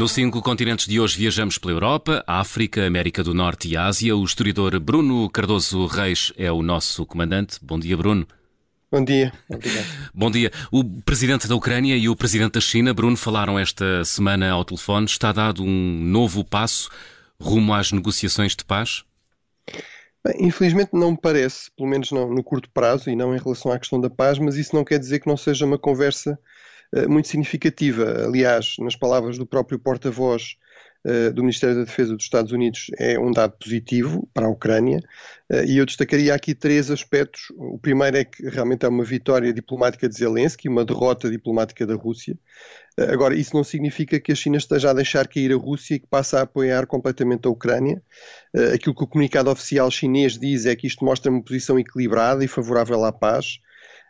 Nos cinco continentes de hoje viajamos pela Europa, África, América do Norte e Ásia. O historiador Bruno Cardoso Reis é o nosso comandante. Bom dia, Bruno. Bom dia. Bom dia. O presidente da Ucrânia e o presidente da China, Bruno, falaram esta semana ao telefone. Está dado um novo passo rumo às negociações de paz? Bem, infelizmente não me parece, pelo menos não no curto prazo e não em relação à questão da paz, mas isso não quer dizer que não seja uma conversa muito significativa. Aliás, nas palavras do próprio porta-voz uh, do Ministério da Defesa dos Estados Unidos, é um dado positivo para a Ucrânia. Uh, e eu destacaria aqui três aspectos. O primeiro é que realmente é uma vitória diplomática de Zelensky, uma derrota diplomática da Rússia. Agora, isso não significa que a China esteja a deixar cair a Rússia e que passa a apoiar completamente a Ucrânia. aquilo que o comunicado oficial chinês diz é que isto mostra uma posição equilibrada e favorável à paz.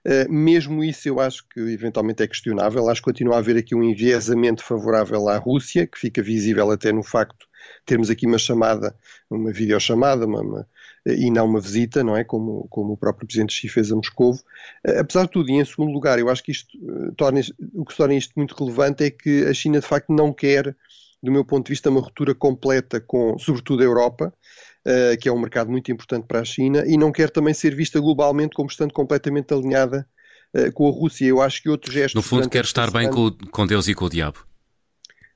Uh, mesmo isso eu acho que eventualmente é questionável, acho que continua a haver aqui um enviesamento favorável à Rússia, que fica visível até no facto termos aqui uma chamada, uma videochamada, uma, uma, e não uma visita, não é? Como, como o próprio Presidente Xi fez a Moscou. Uh, apesar de tudo, e em segundo lugar, eu acho que isto uh, torna, o que torna isto muito relevante é que a China de facto não quer, do meu ponto de vista, uma ruptura completa com, sobretudo, a Europa, uh, que é um mercado muito importante para a China, e não quer também ser vista globalmente como estando completamente alinhada uh, com a Rússia. Eu acho que outros gestos. No fundo, quer estar bem com, com Deus e com o diabo.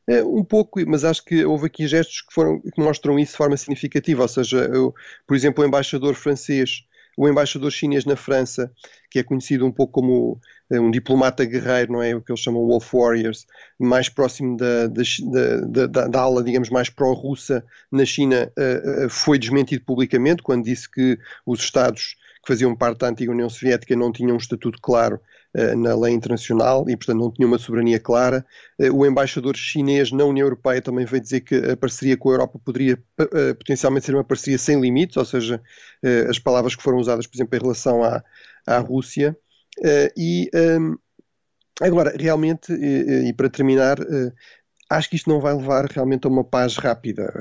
Uh, um pouco, mas acho que houve aqui gestos que, foram, que mostram isso de forma significativa. Ou seja, eu, por exemplo, o embaixador francês o embaixador chinês na França, que é conhecido um pouco como eh, um diplomata guerreiro, não é? O que eles chamam Wolf Warriors, mais próximo da, da, da, da ala, digamos, mais pró-russa na China, uh, uh, foi desmentido publicamente quando disse que os Estados que faziam parte da antiga União Soviética não tinham um estatuto claro uh, na lei internacional e, portanto, não tinham uma soberania clara. Uh, o embaixador chinês na União Europeia também veio dizer que a parceria com a Europa poderia uh, potencialmente ser uma parceria sem limites, ou seja, as palavras que foram usadas, por exemplo, em relação à, à Rússia. E. Um, Agora, realmente, e, e para terminar, acho que isto não vai levar realmente a uma paz rápida.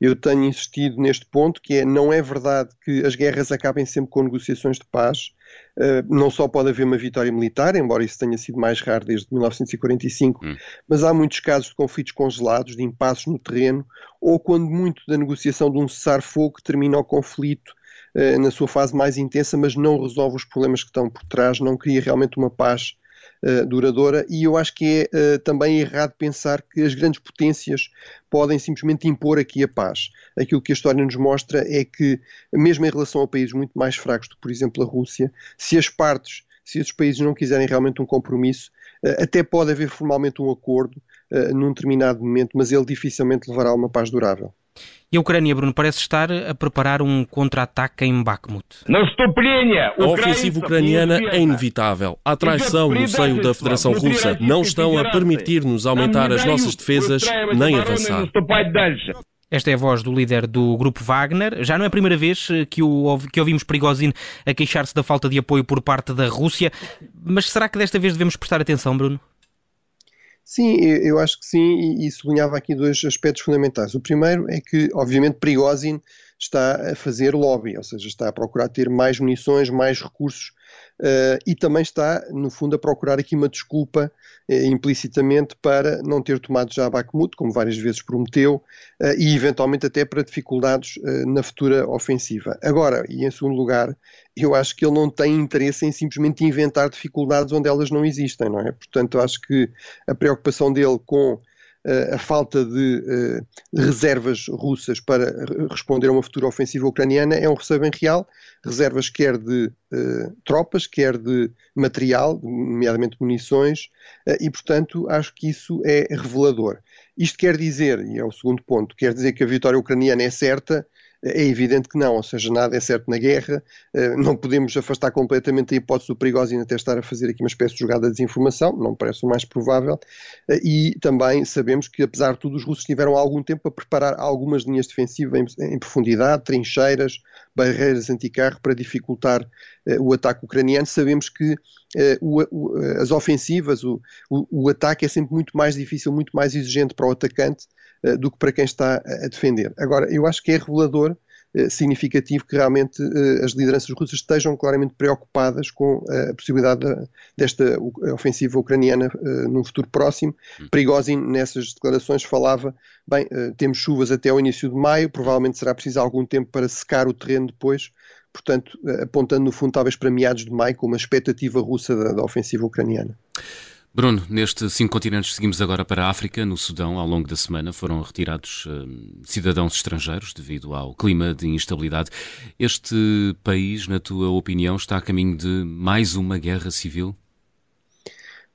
Eu tenho insistido neste ponto, que é, não é verdade que as guerras acabem sempre com negociações de paz. Eh, não só pode haver uma vitória militar, embora isso tenha sido mais raro desde 1945, hum. mas há muitos casos de conflitos congelados, de impasses no terreno, ou quando muito da negociação de um cessar-fogo termina o conflito eh, na sua fase mais intensa, mas não resolve os problemas que estão por trás, não cria realmente uma paz uh, duradoura, e eu acho que é uh, também errado pensar que as grandes potências podem simplesmente impor aqui a paz. Aquilo que a história nos mostra é que, mesmo em relação a países muito mais fracos que, por exemplo, a Rússia, se as partes, se esses países não quiserem realmente um compromisso, até pode haver formalmente um acordo num determinado momento, mas ele dificilmente levará a uma paz durável. E a Ucrânia, Bruno, parece estar a preparar um contra-ataque em Bakhmut. A ofensiva ucraniana é inevitável. Há traição no seio da Federação Russa. Não estão a permitir-nos aumentar as nossas defesas nem avançar. Esta é a voz do líder do grupo Wagner. Já não é a primeira vez eh, que, o, que ouvimos Prigozhin a queixar-se da falta de apoio por parte da Rússia. Mas será que desta vez devemos prestar atenção, Bruno? Sim, eu acho que sim, e, sublinhava aqui dois aspectos fundamentais. O primeiro é que, obviamente, Prigozhin está a fazer lobby, ou seja, está a procurar ter mais munições, mais recursos uh, e também está, no fundo, a procurar aqui uma desculpa uh, implicitamente para não ter tomado já Bakhmut, como várias vezes prometeu, uh, e eventualmente até para dificuldades na futura ofensiva. Agora, e em segundo lugar, eu acho que ele não tem interesse em simplesmente inventar dificuldades onde elas não existem, não é? Portanto, acho que a preocupação dele com a falta de reservas russas para responder a uma futura ofensiva ucraniana é um receio bem real, reservas quer de tropas, quer de material, nomeadamente munições, e portanto acho que isso é revelador. Isto quer dizer, e é o segundo ponto, quer dizer que a vitória ucraniana é certa, é evidente que não, ou seja, nada é certo na guerra, eh, não podemos afastar completamente a hipótese do Prigozhin até estar a fazer aqui uma espécie de jogada de desinformação, não parece o mais provável, eh, e também sabemos que, apesar de tudo, os russos tiveram algum tempo a preparar algumas linhas defensivas em, profundidade, trincheiras, barreiras anticarro para dificultar uh, o ataque ucraniano. Sabemos que o, o, as ofensivas, o, o, ataque é sempre muito mais difícil, muito mais exigente para o atacante uh, do que para quem está a defender. Agora, eu acho que é revelador significativo que realmente as lideranças russas estejam claramente preocupadas com a possibilidade desta ofensiva ucraniana num futuro próximo. Hum. Prigozhin, nessas declarações, falava: bem, temos chuvas até ao início de maio, provavelmente será preciso algum tempo para secar o terreno depois portanto, apontando no fundo talvez para meados de maio, com uma expectativa russa da, da ofensiva ucraniana. Bruno, nestes cinco continentes seguimos agora para a África. No Sudão, ao longo da semana, foram retirados uh, cidadãos estrangeiros devido ao clima de instabilidade. Este país, na tua opinião, está a caminho de mais uma guerra civil?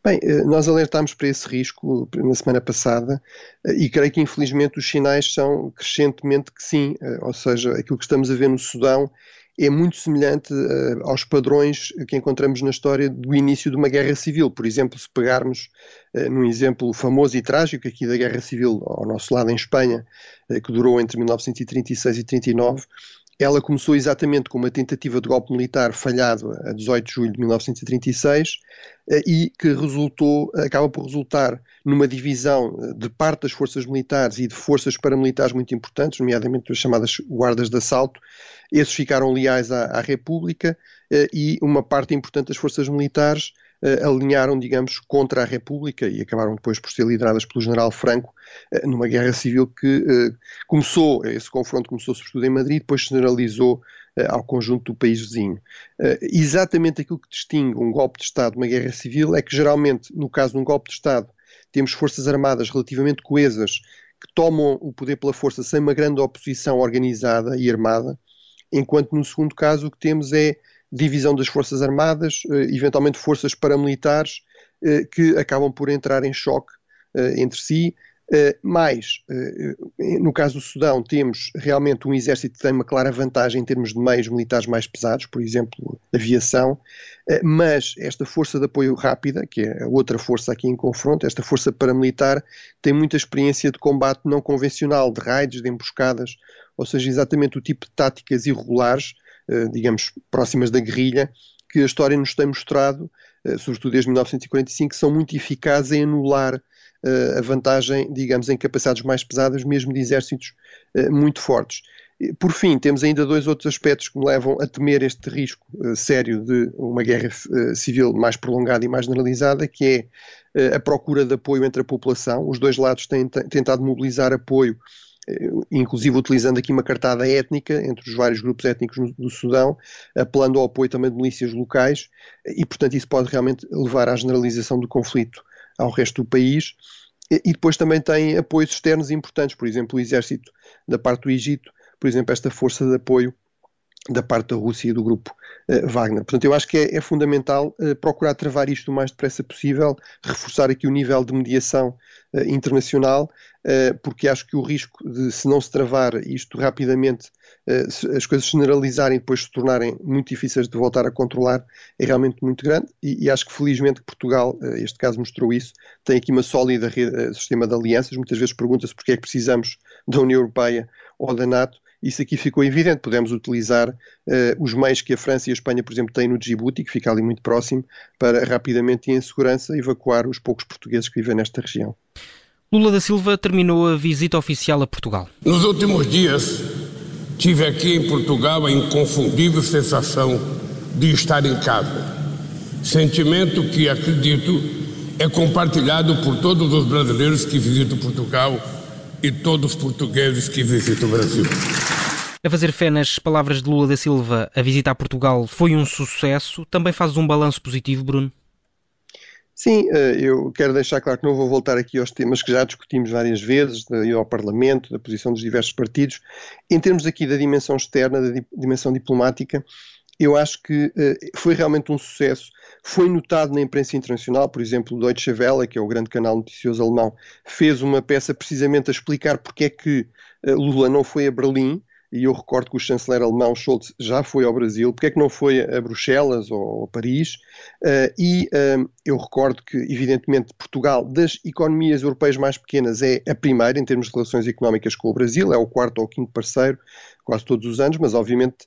Bem, eh, nós alertámos para esse risco na semana passada eh, e creio que infelizmente os sinais são crescentemente que sim, ou seja, aquilo que estamos a ver no Sudão é muito semelhante uh, aos padrões que encontramos na história do início de uma guerra civil. Por exemplo, se pegarmos uh, num exemplo famoso e trágico aqui da guerra civil ao nosso lado em Espanha, uh, que durou entre 1936 e 39, ela começou exatamente com uma tentativa de golpe militar falhado a 18 de julho de 1936 e que resultou, acaba por resultar numa divisão de parte das forças militares e de forças paramilitares muito importantes, nomeadamente as chamadas guardas de assalto, esses ficaram leais à, à República eh, e uma parte importante das forças militares eh, alinharam, digamos, contra a República e acabaram depois por ser lideradas pelo general Franco eh, numa guerra civil que começou, esse confronto começou sobretudo em Madrid, depois generalizou ao conjunto do país vizinho. Exatamente aquilo que distingue um golpe de Estado de uma guerra civil é que geralmente, no caso de um golpe de Estado, temos forças armadas relativamente coesas que tomam o poder pela força sem uma grande oposição organizada e armada, enquanto no segundo caso o que temos é divisão das Forças Armadas, eh, eventualmente forças paramilitares eh, que acabam por entrar em choque eh, entre si. Mas, no caso do Sudão, temos realmente um exército que tem uma clara vantagem em termos de meios militares mais pesados, por exemplo, aviação, mas esta força de apoio rápida, que é a outra força aqui em confronto, esta força paramilitar, tem muita experiência de combate não convencional, de raids, de emboscadas, ou seja, exatamente o tipo de táticas irregulares, digamos, próximas da guerrilha, que a história nos tem mostrado, eh, sobretudo desde 1945, que são muito eficazes em anular eh, a vantagem, digamos, em capacidades mais pesadas, mesmo de exércitos muito fortes. Por fim, temos ainda dois outros aspectos que me levam a temer este risco sério de uma guerra civil mais prolongada e mais generalizada, que é a procura de apoio entre a população. Os dois lados têm tentado mobilizar apoio inclusive utilizando aqui uma cartada étnica entre os vários grupos étnicos do Sudão, apelando ao apoio também de milícias locais, e portanto isso pode realmente levar à generalização do conflito ao resto do país. E depois também tem apoios externos importantes, por exemplo, o exército da parte do Egito, por exemplo, esta força de apoio da parte da Rússia e do grupo uh, Wagner. Portanto, eu acho que é, é fundamental uh, procurar travar isto o mais depressa possível, reforçar aqui o nível de mediação uh, internacional, porque acho que o risco de, se não se travar isto rapidamente, as coisas se generalizarem e depois se tornarem muito difíceis de voltar a controlar, é realmente muito grande. E, e acho que felizmente Portugal, este caso mostrou isso, tem aqui uma sólida rede, sistema de alianças. Muitas vezes pergunta-se porque é que precisamos da União Europeia ou da NATO isso aqui ficou evidente. Podemos utilizar uh, os meios que a França e a Espanha, por exemplo, têm no Djibouti, que fica ali muito próximo, para rapidamente e em segurança evacuar os poucos portugueses que vivem nesta região. Lula da Silva terminou a visita oficial a Portugal. Nos últimos dias, tive aqui em Portugal a inconfundível sensação de estar em casa. Sentimento que, acredito, é compartilhado por todos os brasileiros que visitam Portugal e todos os portugueses que visitam o Brasil. A fazer fé nas palavras de Lula da Silva, a visita a Portugal foi um sucesso. Também fazes um balanço positivo, Bruno? Sim, eh, eu quero deixar claro que não vou voltar aqui aos temas que já discutimos várias vezes, ao Parlamento, da posição dos diversos partidos. Em termos aqui da dimensão externa, da dimensão diplomática, eu acho que uh, foi realmente um sucesso. Foi notado na imprensa internacional, por exemplo, o Deutsche Welle, que é o grande canal noticioso alemão, fez uma peça precisamente a explicar porque é que uh, Lula não foi a Berlim, e eu recordo que o chanceler alemão Scholz já foi ao Brasil, porque é que não foi a Bruxelas ou a Paris? Uh, e uh, eu recordo que, evidentemente, Portugal, das economias europeias mais pequenas, é a primeira em termos de relações económicas com o Brasil, é o quarto ou quinto parceiro, quase todos os anos, mas obviamente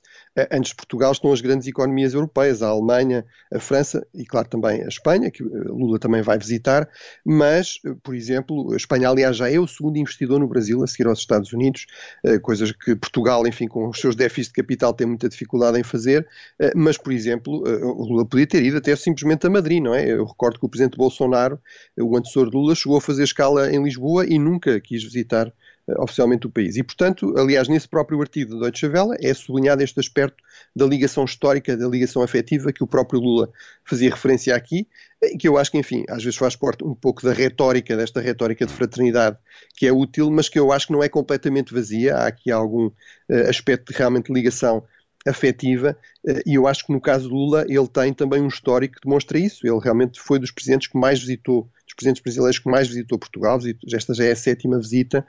antes de Portugal estão as grandes economias europeias, a Alemanha, a França e, claro, também a Espanha, que eh, Lula também vai visitar, mas, eh, por exemplo, a Espanha, aliás, já é o segundo investidor no Brasil, a seguir aos Estados Unidos, eh, coisas que Portugal enfim, com os seus déficits de capital, tem muita dificuldade em fazer, mas, por exemplo, Lula podia ter ido até simplesmente a Madrid, não é? Eu recordo que o presidente Bolsonaro, o antecessor de Lula, chegou a fazer escala em Lisboa e nunca quis visitar oficialmente o país. E, portanto, aliás, nesse próprio artigo do Deutsche Welle é sublinhado este aspecto da ligação histórica, da ligação afetiva que o próprio Lula fazia referência aqui, que eu acho que, enfim, às vezes faz parte um pouco da retórica, desta retórica de fraternidade, que é útil, mas que eu acho que não é completamente vazia. Há aqui algum uh, aspecto de realmente ligação afetiva, e eu acho que no caso de Lula ele tem também um histórico que demonstra isso. Ele realmente foi dos presidentes que mais visitou, dos presidentes brasileiros que mais visitou Portugal, esta já é a sétima visita,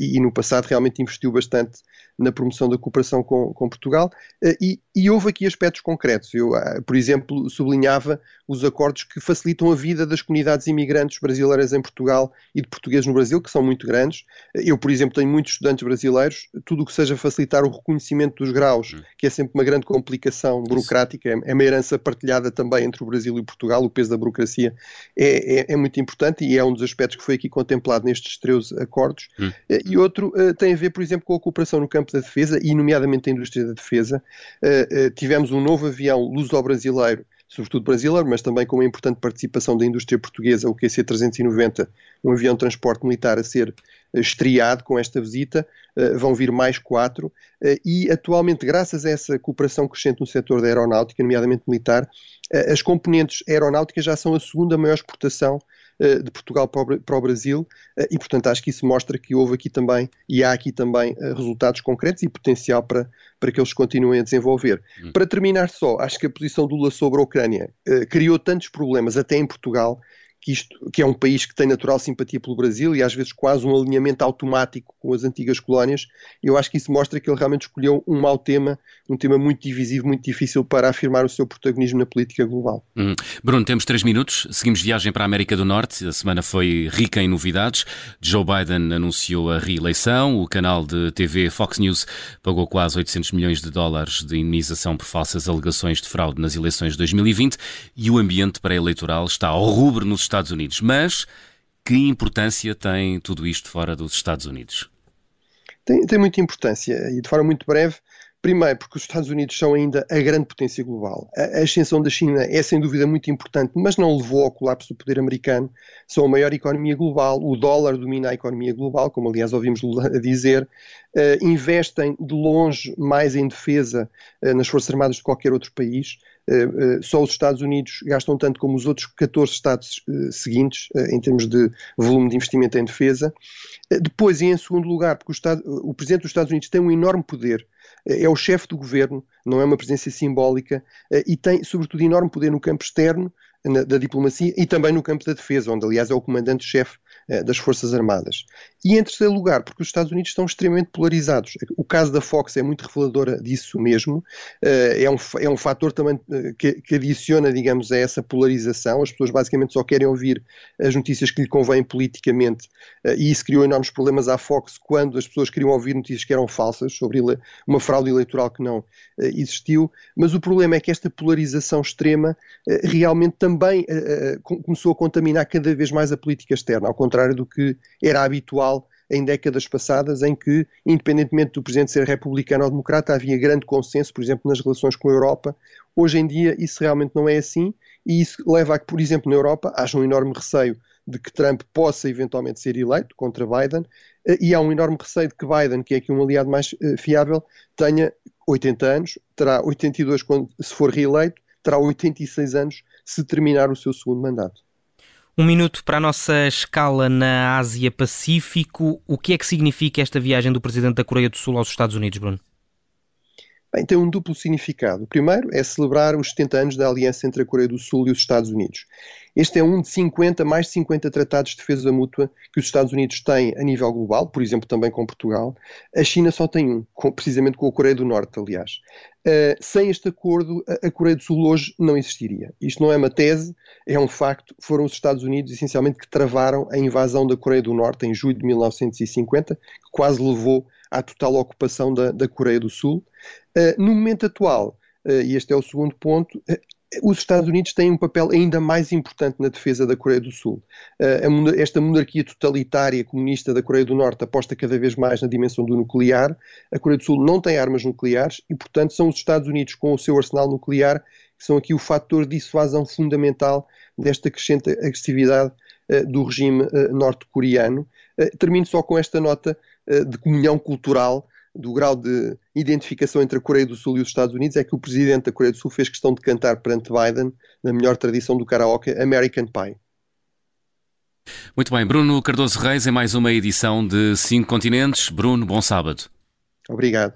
e, e, no passado realmente investiu bastante na promoção da cooperação com, com Portugal uh, e, e, houve aqui aspectos concretos. Eu, uh, por exemplo, sublinhava os acordos que facilitam a vida das comunidades imigrantes brasileiras em Portugal e de portugueses no Brasil, que são muito grandes. Eu, por exemplo, tenho muitos estudantes brasileiros, tudo o que seja facilitar o reconhecimento dos graus, hum. que é sempre uma grande complicação burocrática, é, é uma herança partilhada também entre o Brasil e Portugal, o peso da burocracia é, é, é muito importante e é um dos aspectos que foi aqui contemplado nestes 13 acordos. Hum. E outro uh, tem a ver, por exemplo, com a cooperação no campo da defesa e, nomeadamente, a indústria da defesa. Uh, tivemos um novo avião luso-brasileiro, sobretudo brasileiro, mas também com uma importante participação da indústria portuguesa, o QC-390, um avião de transporte militar a ser estreado com esta visita, vão vir mais quatro, e atualmente, graças a essa cooperação crescente no setor da aeronáutica, nomeadamente militar, as componentes aeronáuticas já são a segunda maior exportação eh, de Portugal para o Brasil eh, e, portanto, acho que isso mostra que houve aqui também e há aqui também eh, resultados concretos e potencial para, para que eles continuem a desenvolver. Hum. Para terminar só, acho que a posição do Lula sobre a Ucrânia criou tantos problemas, até em Portugal, que, isto, que é um país que tem natural simpatia pelo Brasil e às vezes quase um alinhamento automático com as antigas colónias, eu acho que isso mostra que ele realmente escolheu um mau tema, um tema muito divisivo, muito difícil para afirmar o seu protagonismo na política global. Hum. Bruno, temos três minutos, seguimos viagem para a América do Norte, a semana foi rica em novidades. Joe Biden anunciou a reeleição, o canal de TV Fox News pagou quase 800 milhões de dólares de indenização por falsas alegações de fraude nas eleições de 2020 e o ambiente pré-eleitoral está ao rubro nos Estados Unidos. Mas que importância tem tudo isto fora dos Estados Unidos? Tem, tem muita importância e de forma muito breve. Primeiro, porque os Estados Unidos são ainda a grande potência global. A, a ascensão da China é sem dúvida muito importante, mas não levou ao colapso do poder americano. São a maior economia global, o dólar domina a economia global, como aliás ouvimos Lula dizer. Uh, investem de longe mais em defesa uh, nas Forças Armadas de qualquer outro país. Uh, só os Estados Unidos gastam tanto como os outros 14 Estados seguintes, em termos de volume de investimento em defesa. depois, e em segundo lugar, porque o, Estado, o Presidente dos Estados Unidos tem um enorme poder é o chefe do governo, não é uma presença simbólica e tem, sobretudo, enorme poder no campo externo da diplomacia e também no campo da defesa, onde, aliás, é o comandante-chefe eh, das Forças Armadas. E em terceiro lugar, porque os Estados Unidos estão extremamente polarizados. O caso da Fox é muito revelador disso mesmo. Eh, é um, é um fator também eh, que, que adiciona, digamos, a essa polarização. As pessoas basicamente só querem ouvir as notícias que lhe convêm politicamente e isso criou enormes problemas à Fox quando as pessoas queriam ouvir notícias que eram falsas sobre uma fraude eleitoral que não existiu. Mas o problema é que esta polarização extrema realmente também começou a contaminar cada vez mais a política externa, ao contrário do que era habitual em décadas passadas, em que, independentemente do presidente ser republicano ou democrata, havia grande consenso, por exemplo, nas relações com a Europa. Hoje em dia isso realmente não é assim e isso leva a que, por exemplo, na Europa haja um enorme receio de que Trump possa eventualmente ser eleito contra Biden eh, e há um enorme receio de que Biden, que é aqui um aliado mais uh, fiável, tenha 80 anos, terá 82 quando se for reeleito, terá 86 anos se terminar o seu segundo mandato. Um minuto para a nossa escala na Ásia-Pacífico. O que é que significa esta viagem do Presidente da Coreia do Sul aos Estados Unidos, Bruno? Bem, tem um duplo significado. O primeiro é celebrar os 70 anos da aliança entre a Coreia do Sul e os Estados Unidos. Este é um de 50, mais de 50 tratados de defesa mútua que os Estados Unidos têm a nível global, por exemplo, também com Portugal. A China só tem um, com, precisamente com a Coreia do Norte, aliás. Uh, sem este acordo, a, Coreia do Sul hoje não existiria. Isto não é uma tese, é um facto. Foram os Estados Unidos, essencialmente, que travaram a invasão da Coreia do Norte em julho de 1950, que quase levou à total ocupação da, da Coreia do Sul. Uh, no momento atual, uh, e este é o segundo ponto, os Estados Unidos têm um papel ainda mais importante na defesa da Coreia do Sul. Esta monarquia totalitária comunista da Coreia do Norte aposta cada vez mais na dimensão do nuclear. A Coreia do Sul não tem armas nucleares e, portanto, são os Estados Unidos com o seu arsenal nuclear que são aqui o fator de dissuasão fundamental desta crescente agressividade do regime norte-coreano. Termino só com esta nota de comunhão cultural do grau de identificação entre a Coreia do Sul e os Estados Unidos é que o presidente da Coreia do Sul fez questão de cantar perante Biden, na melhor tradição do karaoke, American Pie. Muito bem, Bruno Cardoso Reis em mais uma edição de Cinco Continentes. Bruno, bom sábado. Obrigado.